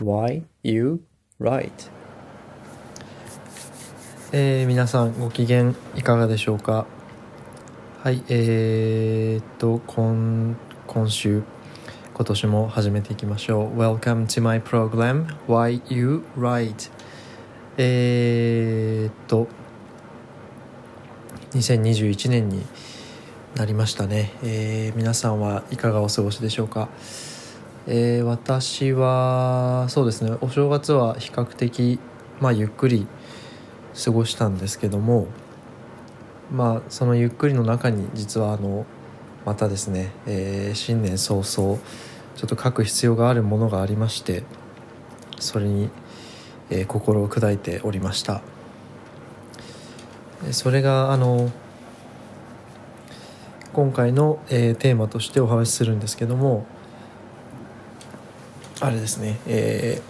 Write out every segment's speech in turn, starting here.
Why You Write? えー、皆さんご機嫌いかがでしょうか？はいえー、っと今今週今年も始めていきましょう。Welcome to my program Why You Write. えー、っと2021年になりましたね、えー、皆さんはいかがお過ごしでしょうか、えー、私はそうですねお正月は比較的、まあ、ゆっくり過ごしたんですけどもまあそのゆっくりの中に実はあのまたですね、えー、新年早々ちょっと書く必要があるものがありましてそれに、えー、心を砕いておりました。それがあの今回の、えー、テーマとしてお話しするんですけどもあれですね。え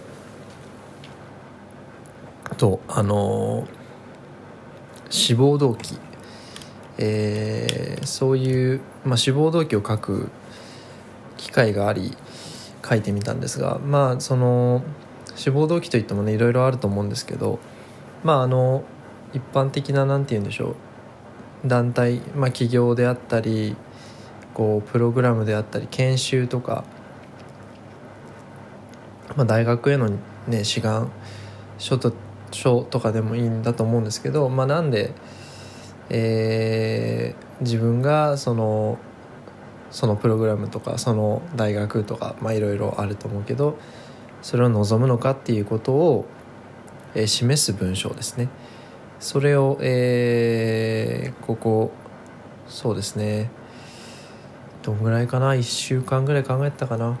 ー、とあのー、志望動機、えー、そういう、まあ、志望動機を書く機会があり書いてみたんですがまあその志望動機といってもねいろいろあると思うんですけどまああの一般的な何て言うんでしょう団体、まあ、企業であったりこうプログラムであったり研修とか、まあ、大学への、ね、志願書と書とかでもいいんだと思うんですけど、まあ、なんで、えー、自分がそのそのプログラムとかその大学とかいろいろあると思うけどそれを望むのかっていうことを、えー、示す文章ですね。それを、えー、ここそうですねどんぐらいかな？1週間ぐらい考えたかな？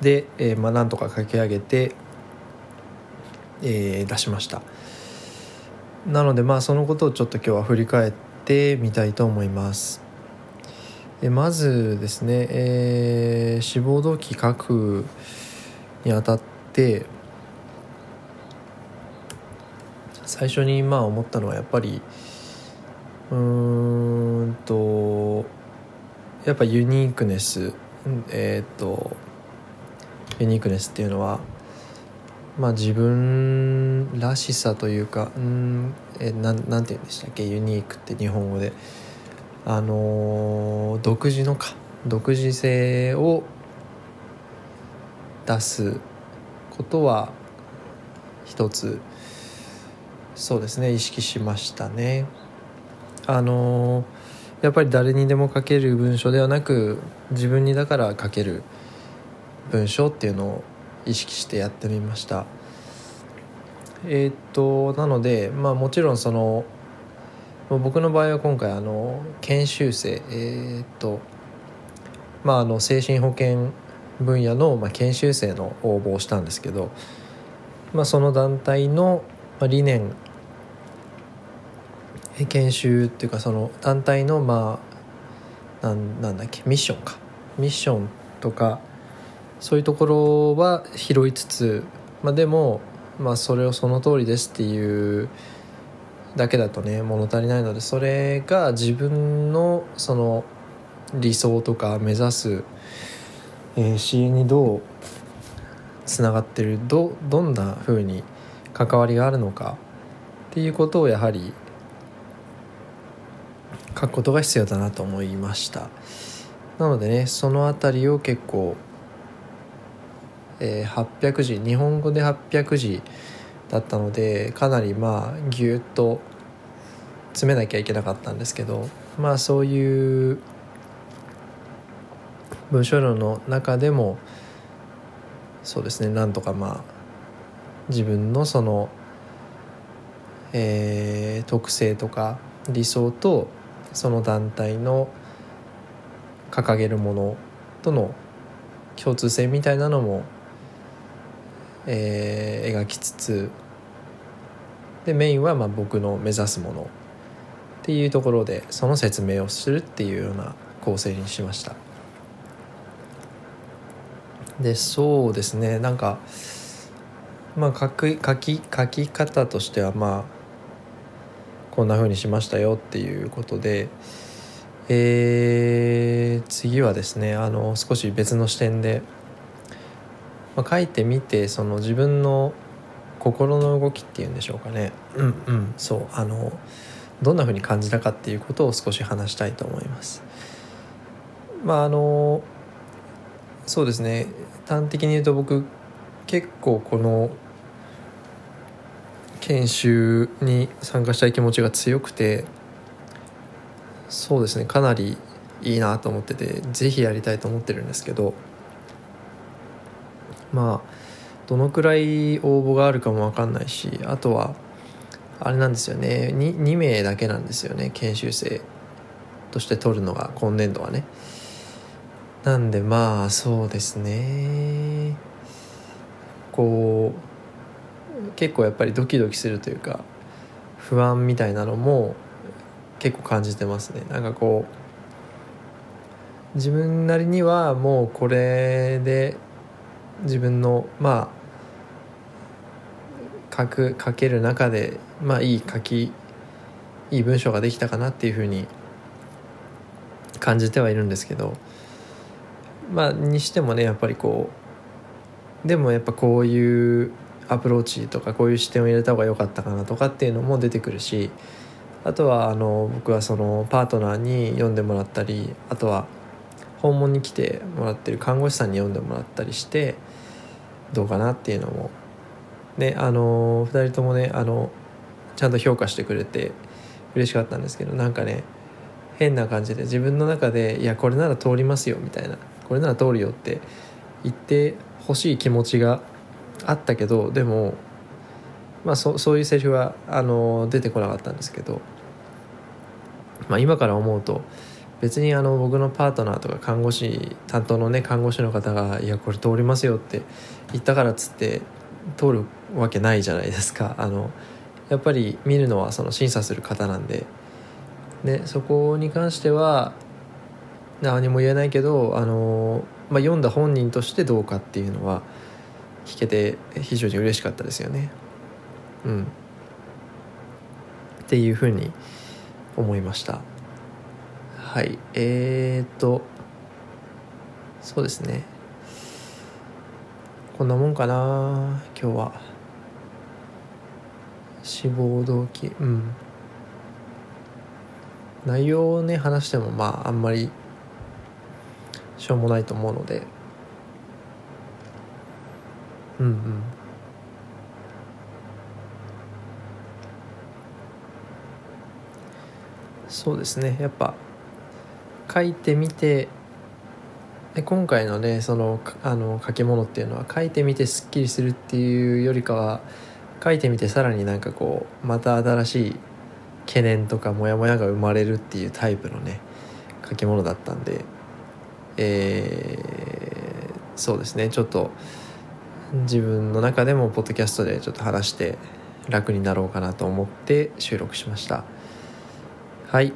で、えー、まあなんとか書き上げて、えー、出しました。なのでまあそのことをちょっと今日は振り返ってみたいと思います。でまずですね、えー、志望動機書くにあたって最初にまあ思ったのはやっぱりうーんとやっぱユニークネスえっ、とユニークネスっていうのはまあ自分らしさというかうんえななんて言うんでしたっけ？ユニークって日本語で。あの独自のか。独自性を出すことは一つそうですね意識しましたね。あのやっぱり誰にでも書ける文章ではなく自分にだから書ける文章っていうのを意識してやってみました。えー、っとなのでまあもちろんその僕の場合は今回あの研修生えー、っとまああの精神保健分野の、まあ、研修生の応募をしたんですけど、まあ、その団体の理念研修っていうかその団体のまあなんなんだっけミッションか。ミッションとかそういうところは拾いつつ、まあ、でも、まあ、それをその通りですっていうだけだとね物足りないのでそれが自分のその理想とか目指す、えー、支援にどうつながってるどどんなふうに関わりがあるのかっていうことをやはり書くことが必要だなと思いました。なのでねその辺りを結構、えー、800字日本語で800字だったのでかなりまあぎゅっと詰めなきゃいけなかったんですけどまあそういう文章量の中でもそうですねなんとかまあ自分のその、えー、特性とか理想とその団体の掲げるものとの共通性みたいなのも、えー、描きつつでメインはま僕の目指すものっていうところでその説明をするっていうような構成にしました。でそうですねなんかまあ書き書き書き方としてはまあこんな風にしましたよっていうことで、えー、次はですねあの少し別の視点でまあ、書いてみてその自分の心の動きっていうんでしょうかね。うんうん。そうあのどんな風に感じたかっていうことを少し話したいと思います。まああのそうですね。端的に言うと僕結構この研修に参加したい気持ちが強くてそうですね。かなりいいなと思ってて是非やりたいと思ってるんですけどまあどのくらい応募があるかも分かんないしあとはあれなんですよね。2, 2名だけなんですよね研修生として取るのが今年度はね。なんでまあそうですね。こう結構やっぱりドキドキするというか不安みたいなのも結構感じてますね。なんかこう自分なりにはもうこれで自分のまあ書く書ける中でまあいい書きいい文章ができたかなっていうふうに感じてはいるんですけどまあにしてもねやっぱりこうでもやっぱこういうアプローチとかこういう視点を入れた方が良かったかなとかっていうのも出てくるしあとはあの僕はそのパートナーに読んでもらったりあとは訪問に来てもらってる看護師さんに読んでもらったりしてどうかなっていうのも。ねあの2人ともねあのちゃんと評価してくれて嬉しかったんですけどなんかね変な感じで自分の中で「いやこれなら通りますよ」みたいな「これなら通るよ」って言ってほしい気持ちがあったけどでもまあそそういうセリフはあの出てこなかったんですけど、まあ、今から思うと別にあの僕のパートナーとか看護師担当のね看護師の方が「いやこれ通りますよ」って言ったからっつって通るわけないじゃないですか。あのやっぱり見るのはその審査する方なんで。でそこに関しては何も言えないけどあの、まあ、読んだ本人としてどうかっていうのは聞けて非常に嬉しかったですよね。うん、っていうふうに思いました。はい。えー、っとそうですね。こんなもんかな今日は。志望動機。うん。内容をね話してもまああんまりしょうもないと思うので。うんうん。そうですね。やっぱ書いてみてで今回のねそのあの書き物っていうのは書いてみてすっきりするっていうよりかは書いてみてさらになんかこうまた新しい懸念とかモヤモヤが生まれるっていうタイプのね書き物だったんでえー、そうですね。ちょっと自分の中でもポッドキャストでちょっと話して楽になろうかなと思って収録しました。はい。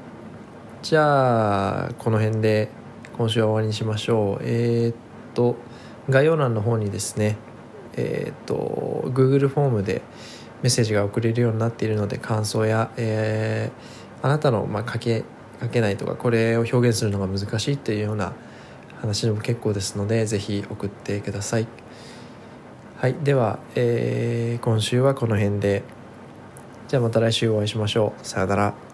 じゃあこの辺で今週は終わりにしましょう。えー、っと概要欄の方にですねえー、っと Google フォームでメッセージが送れるようになっているので感想や、えー、あなたの、まあ、書け書けないとかこれを表現するのが難しいっていうような話でも結構ですのでぜひ送ってください。はいでは、えー、今週はこの辺で。じゃあまた来週お会いしましょう。さよなら。